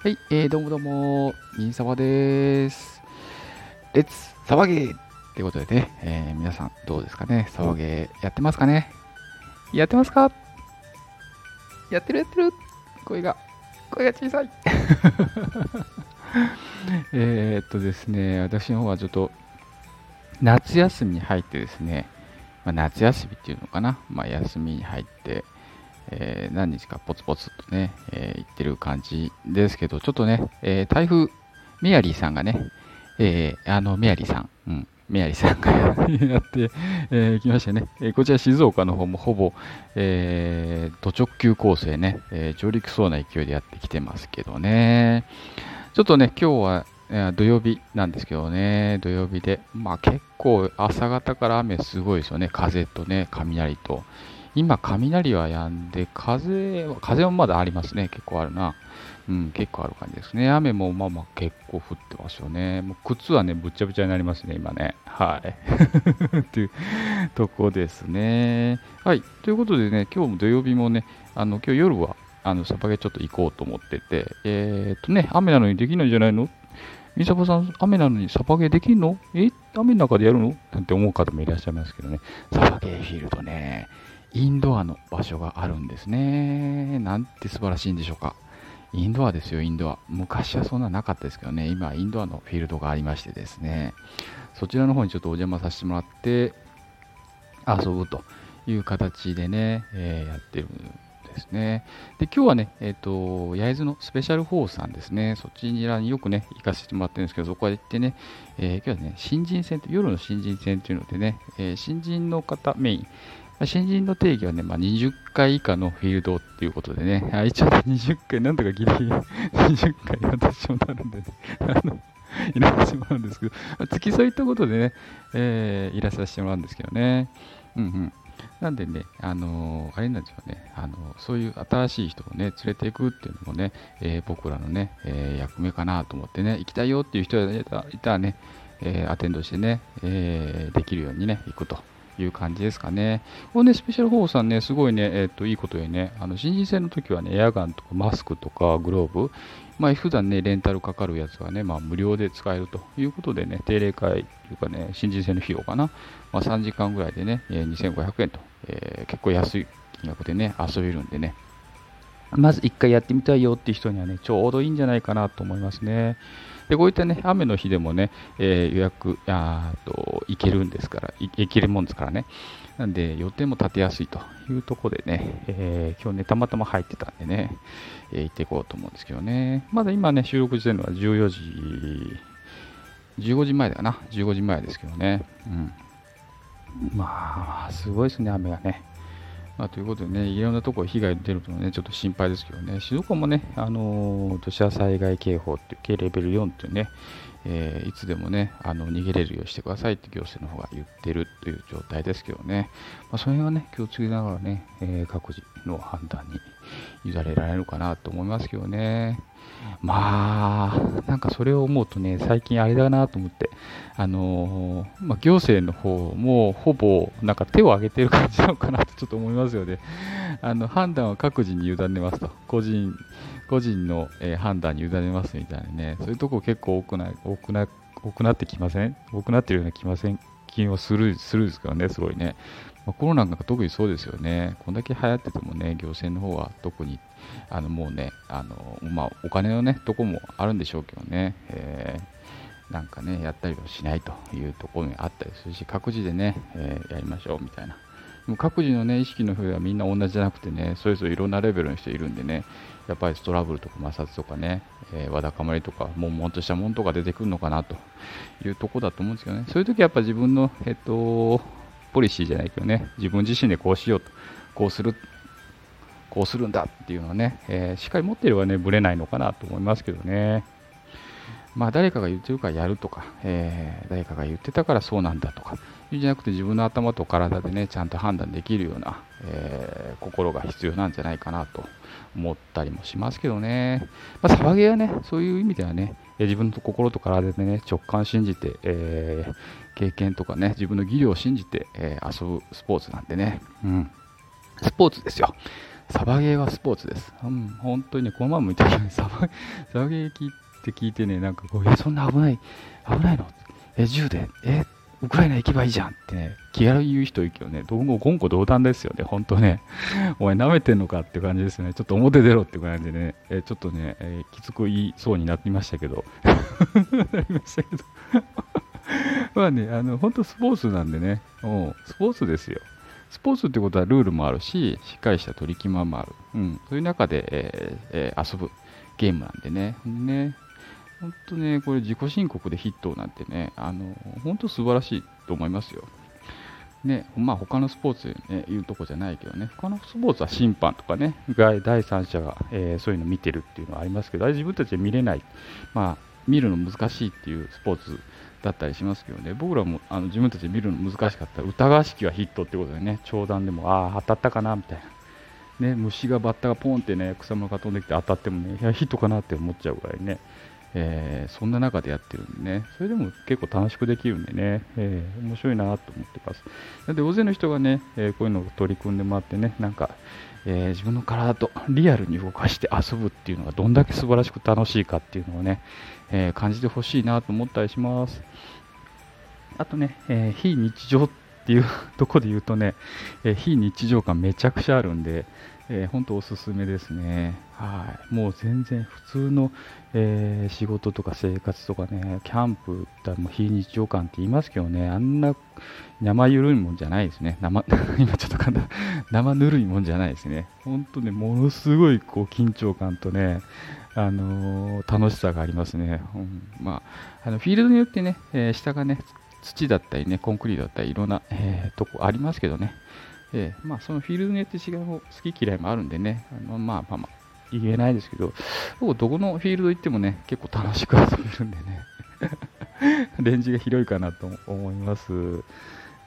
はい、えー、どうもどうも、銀沢です。レッツ騒げ。ってことでね、えー、皆さんどうですかね。騒げ。やってますかね。やってますか？やってるやってる。声が、声が小さい。えっとですね、私の方はちょっと夏休みに入ってですね、まあ、夏休みっていうのかな、まあ、休みに入って、えー、何日かポツポツとね、えー、言ってる感じですけど、ちょっとね、えー、台風、メアリーさんがね、えー、あの、メアリーさん、うん、メアリーさんがやって、えー、きましたね、え。こちら静岡の方もほぼ、えー、土直球構成ね、え、上陸そうな勢いでやってきてますけどね。ちょっとね、今日は、土曜日なんですけどね、土曜日で、まあ結構朝方から雨すごいですよね、風とね、雷と。今、雷は止んで、風は、風はまだありますね。結構あるな。うん、結構ある感じですね。雨もまあまあ結構降ってますよね。もう靴はね、ぶっちゃぶちゃになりますね、今ね。はい。というとこですね。はい。ということでね、今日も土曜日もね、あの、今日夜は、あの、サバゲちょっと行こうと思ってて、えー、っとね、雨なのにできないんじゃないの？みさぼさん、雨なのにサバゲできんの？え？雨の中でやるの？なんて思う方もいらっしゃいますけどね。サバゲーフィールドね、インドアの場所があるんですね。なんて素晴らしいんでしょうか。インドアですよ、インドア。昔はそんななかったですけどね、今、インドアのフィールドがありましてですね、そちらの方にちょっとお邪魔させてもらって、遊ぶという形でね、えー、やってるんですね。で、今日はね、えっ、ー、と、焼津のスペシャル4さんですね、そちらによくね、行かせてもらってるんですけど、そこへ行ってね、えー、今日はね、新人戦、夜の新人戦というのでね、え新人の方メイン、新人の定義はね、まあ、20回以下のフィールドっていうことでね、あ一応20回、なんとかギリギリ20回私もなるんでね、あの、いらっしゃるんですけど、まあ、付き添いってことでね、えー、いらっしゃってもらうんですけどね。うんうん。なんでね、あのー、あれなんですよね、あのー、そういう新しい人をね、連れていくっていうのもね、えー、僕らのね、え役目かなと思ってね、行きたいよっていう人がいたらね、えアテンドしてね、えできるようにね、行くと。いう感じですかね。これね、スペシャル4さんね、すごいね、えっ、と、いいことでね、あの、新人戦の時はね、エアガンとかマスクとかグローブ、まあ、普段ね、レンタルかかるやつはね、まあ、無料で使えるということでね、定例会というかね、新人戦の費用かな、まあ、3時間ぐらいでね、え2500円と、えー、結構安い金額でね、遊べるんでね、まず1回やってみたいよっていう人にはね、ちょうどいいんじゃないかなと思いますね。で、こういったね、雨の日でもね、えー、予約、あと、行けるんですから、行けるもんですからね。なんで、予定も立てやすいというところでね、えー、今日ね、たまたま入ってたんでね、えー、行っていこうと思うんですけどね。まだ今ね、収録してるのは14時、15時前だな？15時前ですけどね。うん。まあ、すごいですね、雨がね。まあ、ということでね、いろんなところ被害出るとね、ちょっと心配ですけどね、静岡もね、あのー、土砂災害警報っていう軽レベル4っていうね、えー、いつでもね、あの逃げれるようにしてくださいって行政の方が言ってるという状態ですけどね、まあ、それはね、気をつけながらね、えー、各自の判断に委ねられるかなと思いますけどね。まあ、なんかそれを思うとね、最近あれだなと思って、あのー、まあ、行政の方もほぼなんか手を挙げてる感じなのかなとちょっと思いますよね。あの判断は各自に委ねますと。個人、個人の、えー、判断に委ねますみたいなね、そういうとこ結構多くな多くな多くなってきません？多くなってるような気ません？気はするするですからね、すごいね。まあ、コロナなんか特にそうですよね。こんだけ流行っててもね、行政の方は特に、あのもうね、あのまあ、お金のね、とこもあるんでしょうけどね、えー、なんかね、やったりはしないというところにあったりするし、各自でね、えー、やりましょうみたいな。でも各自のね、意識の上はみんな同じじゃなくてね、それぞれいろんなレベルの人いるんでね、やっぱりトラブルとか摩擦とかね、えー、わだかまりとか、もんもんとしたもんとか出てくるのかなというとこだと思うんですけどね、そういう時はやっぱ自分の、えっと、ポリシーじゃないけどね、自分自身でこうしようと、こうする、こうするんだっていうのはね、えー、しっかり持っていればね、ぶれないのかなと思いますけどね。まあ、誰かが言ってるからやるとか、えー、誰かが言ってたからそうなんだとか、じゃなくて自分の頭と体でね、ちゃんと判断できるような、えー、心が必要なんじゃないかなと思ったりもしますけどね。まあ、騒げはね、そういう意味ではね、自分の心と体でね、直感信じて、えー、経験とかね、自分の技量を信じて、え、遊ぶスポーツなんでね、うん。スポーツですよ。サバゲーはスポーツです。うん、本当にね、このまま言ったようにサバ、サバゲーって聞いてね、なんかこう、え、そんな危ない、危ないの？え、銃で、え、ウクライナ行けばいいじゃんってね、気軽に言う人いるけどね、どうも言語道断ですよね、本当ね。お前舐めてんのかって感じですね。ちょっと表出ろって感じでね、えちょっとね、えー、きつく言いそうになってましたけど。なりましたけど。まあね、あの、本当スポーツなんでね、おスポーツですよ。スポーツってことはルールもあるし、しっかりした取り決まもある。うん、そういう中で、えーえー、遊ぶゲームなんでね。ね本当ね、これ自己申告でヒットなんてね、あの、本当素晴らしいと思いますよ。ね、まあ他のスポーツで、ね、言うとこじゃないけどね、他のスポーツは審判とかね、第三者が、えー、そういうの見てるっていうのはありますけど、自分たちで見れない、まあ見るの難しいっていうスポーツだったりしますけどね、僕らもあの自分たちで見るの難しかったら、疑わしきはヒットってことでね、長弾でも、ああ、当たったかなみたいな。ね、虫がバッタがポンってね、草むらが飛んできて当たってもね、いや、ヒットかなって思っちゃうぐらいね、えー、そんな中でやってるんでね、それでも結構楽しくできるんでね、えー、面白いなと思ってます。なんで大勢の人がね、えー、こういうのを取り組んでもらってね、なんか、え、自分の体とリアルに動かして遊ぶっていうのがどんだけ素晴らしく楽しいかっていうのをね、え感じてほしいなと思ったりします。あとね、え非日常っていうとこで言うとね、え非日常感めちゃくちゃあるんで、えー、本当おすすめですね。はい。もう全然普通の、えー、仕事とか生活とかね、キャンプだもう非日常感って言いますけどね、あんな生ゆるいもんじゃないですね。生、今ちょっと簡単、生ぬるいもんじゃないですね。本当ね、ものすごいこう緊張感とね、あのー、楽しさがありますね。うん、まあ、あのフィールドによってね、え、下がね、土だったりね、コンクリートだったりいろんな、え、とこありますけどね、えー、まあ、そのフィールドによって違いも好き嫌いもあるんでね、あのまあまあまあ、言えないですけど、どこのフィールド行ってもね、結構楽しく遊べるんでね、レンジが広いかなと思います。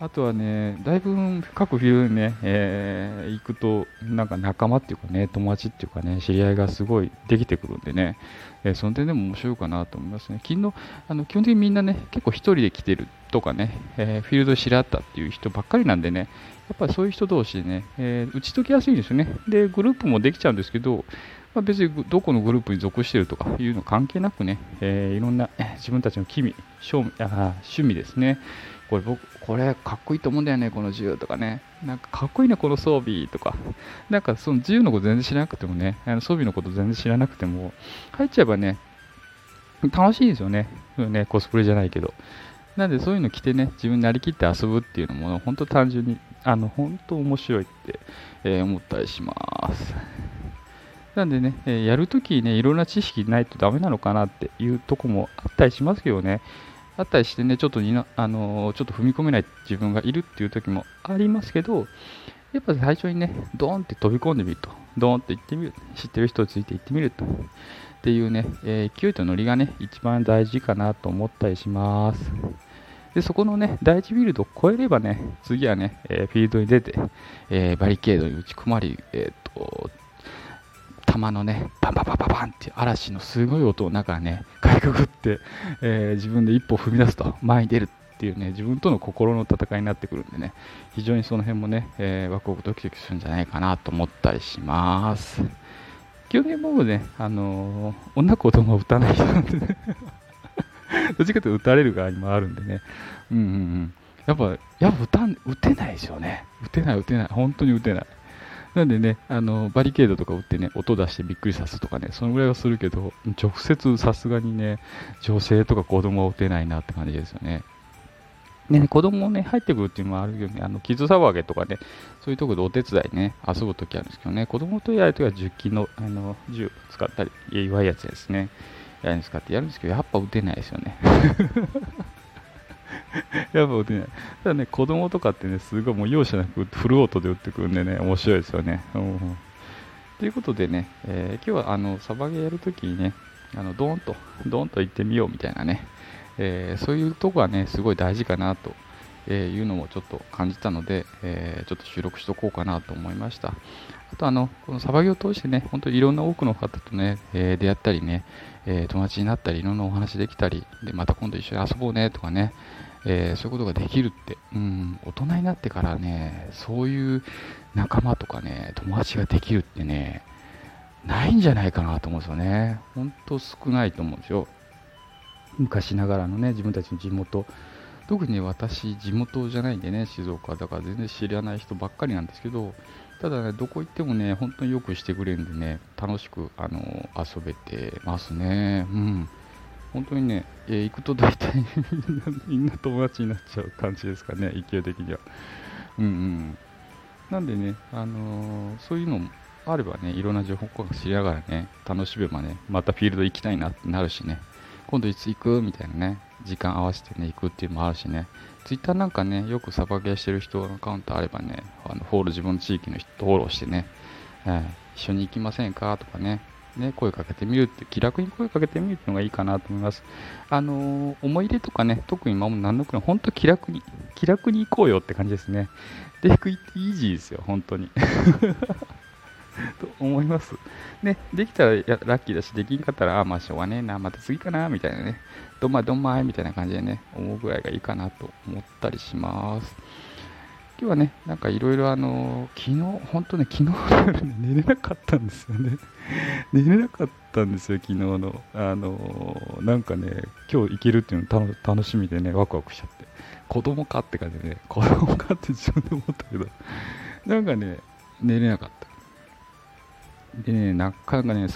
あとはね、だいぶ各フィールドにね、えー、行くと、なんか仲間っていうかね、友達っていうかね、知り合いがすごいできてくるんでね、えー、その点でも面白いかなと思いますね。昨日、あの基本的にみんなね、結構一人で来てるとかね、えー、フィールド知り合ったっていう人ばっかりなんでね、やっぱりそういう人同士でね、えー、打ち解きやすいんですよね。で、グループもできちゃうんですけど、まあ、別にどこのグループに属してるとかいうの関係なくね、えー、いろんな自分たちの趣味趣味ですね。これ僕、これかっこいいと思うんだよね、この銃とかね。なんかかっこいいね、この装備とか。なんかその銃のこと全然知らなくてもね、あの装備のこと全然知らなくても、入っちゃえばね、楽しいですよね。ね、コスプレじゃないけど。なんでそういうの着てね、自分になりきって遊ぶっていうのも、本当単純に、あの、本当面白いって、えー、思ったりします。なんでね、え、やるときね、いろんな知識ないとダメなのかなっていうとこもあったりしますけどね、あったりしてね、ちょっとにな、あの、ちょっと踏み込めない自分がいるっていう時もありますけど、やっぱ最初にね、ドーンって飛び込んでみると、ドーンって行ってみる、知ってる人について行ってみると、っていうね、えー、勢いとノリがね、一番大事かなと思ったりします。で、そこのね、第一ビルドを超えればね、次はね、えー、フィールドに出て、えー、バリケードに打ち込まれ、えっ、と、弾のね、パンパンパンパンパンって嵐のすごい音を中かね、かいくぐって、えー、自分で一歩踏み出すと、前に出るっていうね、自分との心の戦いになってくるんでね、非常にその辺もね、えー、ワクワクドキドキするんじゃないかなと思ったりします。基本的に僕ね、あのー、女子供は打たない人なんでね どっちかというと打たれる側にもあるんでね、うんうんうん。やっぱ、やっぱ打た、打てないですよね。打てない、打てない。本当に打てない。なんでね、あの、バリケードとか打ってね、音出してびっくりさすとかね、そのぐらいはするけど、直接さすがにね、女性とか子供は打てないなって感じですよね。ね、子供もね、入ってくるっていうのもあるよね。あの、傷騒げとかね、そういうところでお手伝いね、遊ぶときあるんですけどね、子供とやるときは10機の、あの、銃使ったり、弱いやつですね、やるんですかってやるんですけど、やっぱ打てないですよね。やっぱ打てない。ただね、子供とかってね、すごいもう容赦なくフルオートで打ってくるんでね、面白いですよね。うん、ということでね、えー、今日はあの、サバゲーやるときにね、あの、ドーンと、ドーンと行ってみようみたいなね、えー、そういうとこはね、すごい大事かなと、えー、いうのもちょっと感じたので、え、ちょっと収録しとこうかなと思いました。あとあの、このサバゲを通してね、本当にいろんな多くの方とね、え、出会ったりね、え友達になったり、いろんなお話できたり、で、また今度一緒に遊ぼうねとかね、えそういうことができるって、うん、大人になってからね、そういう仲間とかね、友達ができるってね、ないんじゃないかなと思うんですよね。本当少ないと思うんですよ。昔ながらのね、自分たちの地元、特に私、地元じゃないんでね、静岡だから全然知らない人ばっかりなんですけど、ただね、どこ行ってもね、本当によくしてくれるんでね、楽しく、あの遊べてますね。うん。本当にね、えー、行くと大体 みんな友達になっちゃう感じですかね、勢い的には。うんうん。なんでね、あのー、そういうのもあればね、いろんな情報交換しながらね、楽しめばね、またフィールド行きたいなってなるしね、今度いつ行く？みたいなね、時間合わせてね、行くっていうのもあるしね、ツイッターなんかね、よくサバゲーしてる人のアカウントあればね、あのフォロー自分の地域の人とフォローしてね、えー、一緒に行きませんか？とかね、ね、声かけてみるって、気楽に声かけてみるっていうのがいいかなと思います。あのー、思い入れとかね、特に今も何のくらい、本当気楽に、気楽に行こうよって感じですね。で、行くってイージーですよ、本当に。と思います。ね、できたらラッキーだし、できんかったら、あ、まあしょうがねえな、また次かな、みたいなね、どんまいどんまいみたいな感じでね、思うぐらいがいいかなと思ったりします。今日はね、なんかいろいろあの昨日、本当ね、昨日の夜ね、寝れなかったんですよね。寝れなかったんですよ、昨日の。あのなんかね、今日行けるっていうの楽しみでね、ワクワクしちゃって。子供かって感じでね、子供かって自分で思ったけど、なんかね、寝れなかった。でね、なかなかね、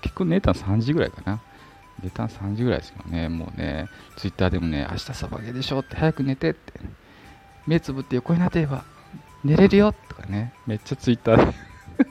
結構寝たの3時ぐらいかな。寝たの3時ぐらいですけどね、もうね、ツイッターでもね、明日サバゲでしょって早く寝てって、目つぶって横になってれば寝れるよとかね、めっちゃツイッターで。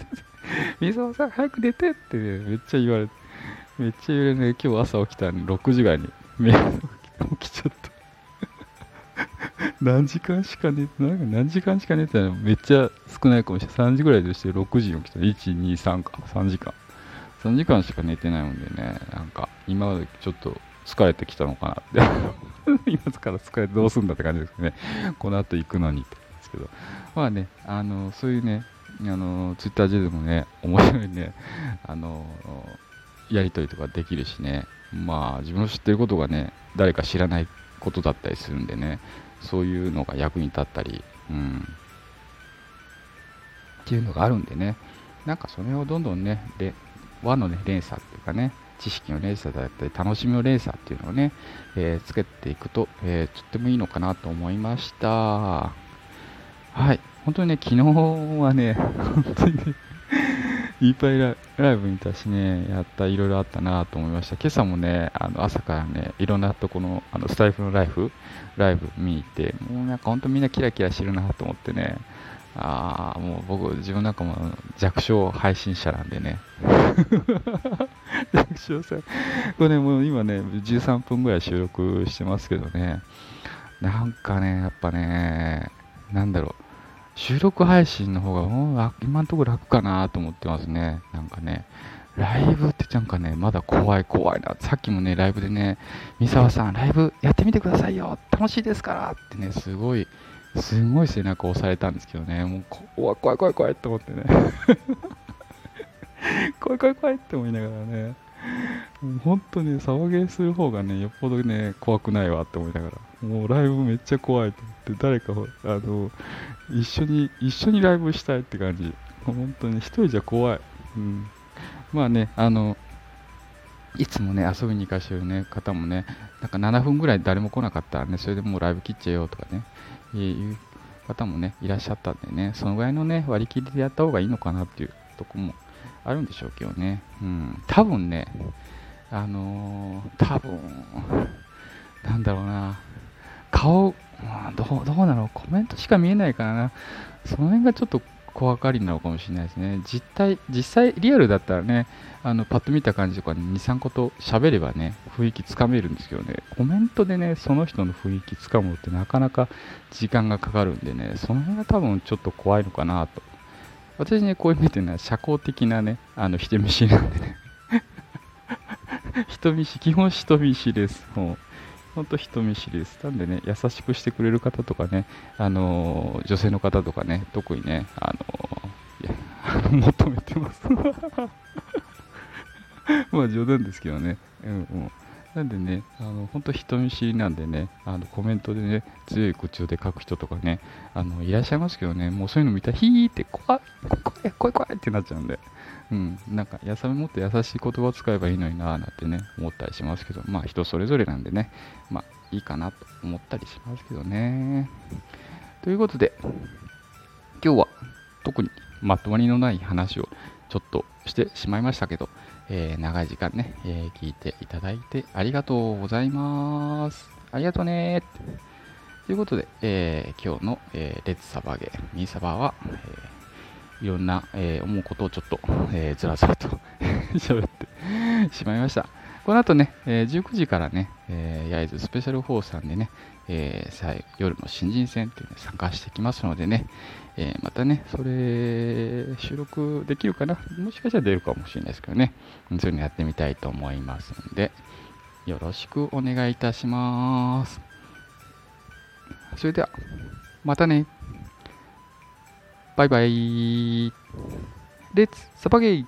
水沢さん早く寝てって、ね、めっちゃ言われて、めっちゃ言われて、ね、今日朝起きたの6時ぐらいに。目起きちゃった。何時間しか寝て、なんか何時間しか寝てたの？めっちゃ少ないかもしれない。3時ぐらいとして6時に起きたら。1、2、3か。3時間。3時間しか寝てないもんでね、なんか今までちょっと疲れてきたのかなって 今から疲れてどうすんだって感じですけどね。この後行くのにってですけど。まあね、あの、そういうね、あの、ツイッター上でもね、面白いね、あの、やりとりとかできるしね、まあ自分の知ってることがね、誰か知らないことだったりするんでね、そういうのが役に立ったり、うん、っていうのがあるんでね、なんかそれをどんどんね、で和のね、連鎖っていうかね、知識の連鎖だったり、楽しみの連鎖っていうのをね、えー、つけていくと、えー、とってもいいのかなと思いました。はい。本当にね、昨日はね、本当にね、いっぱいライブ見たしね、やった、いろいろあったなと思いました。今朝もね、あの朝からね、いろんなとこのあのスタイフのライフ、ライブ見に行って、もうなんか本当みんなキラキラしてるなと思ってね、ああ、もう僕、自分なんかも弱小配信者なんでね。弱小さ。これね、もう今ね、13分ぐらい収録してますけどね、なんかね、やっぱね、なんだろう。収録配信の方が、もう今のところ楽かなと思ってますね。なんかね、ライブってなんかね、まだ怖い怖いな。さっきもね、ライブでね、三沢さん、ライブやってみてくださいよ楽しいですからってね、すごい、すごい背中押されたんですけどね、もう怖い怖い怖い怖いって思ってね。怖い怖い怖いって思いながらね、もう本当に騒げする方がね、よっぽどね、怖くないわって思いながら、もうライブめっちゃ怖いと思って、誰か、あの、一緒に、一緒にライブしたいって感じ。本当に一人じゃ怖い。うん。まあね、あの、いつもね、遊びに行かしてる、ね、方もね、なんか7分ぐらい誰も来なかったらね、それでもうライブ切っちゃえよとかね、いう方もね、いらっしゃったんでね、そのぐらいのね、割り切りでやった方がいいのかなっていうとこもあるんでしょうけどね。うん、多分ね、あのー、多分、なんだろうな、顔、どう、どうなの？コメントしか見えないからな。その辺がちょっと怖がりなのかもしれないですね。実態、実際リアルだったらね、あの、パッと見た感じとか2、3個と喋ればね、雰囲気つかめるんですけどね、コメントでね、その人の雰囲気つかむってなかなか時間がかかるんでね、その辺が多分ちょっと怖いのかなと私ね、こういう目っていうのは社交的なね、あの、人見知りなんでね。人見知り、基本人見知りです。もう、本当人見知りです。なんでね、優しくしてくれる方とかね、あのー、女性の方とかね、特にね、あのー、求めてます。まあ冗談ですけどね。うんうん。なんでね、あの本当人見知りなんでね、あのコメントでね、強い口調で書く人とかね、あのいらっしゃいますけどね、もうそういうの見たら、ヒーって怖い、怖い、怖い、怖いってなっちゃうんで、うん、なんか、やさもっと優しい言葉を使えばいいのになーなんてね、思ったりしますけど、まあ人それぞれなんでね、まあいいかなと思ったりしますけどね。ということで、今日は特にまとまりのない話をちょっとしてしまいましたけど、えー、長い時間ね、えー、聞いていただいてありがとうございます。ありがとうねということで、えー、今日の、えレッツサバゲー、ミーサバは、えいろんな、えー、思うことをちょっと、えー、ずらずらと 喋ってしまいました。この後ね、えー、19時からね、えー、焼津スペシャル4さんでね、えー、夜の新人戦っていうのに参加してきますのでね、えー、またね、それ収録できるかな？もしかしたら出るかもしれないですけどね、そういうのやってみたいと思いますので、よろしくお願いいたします。それでは、またね。バイバイ。レッツサバゲイ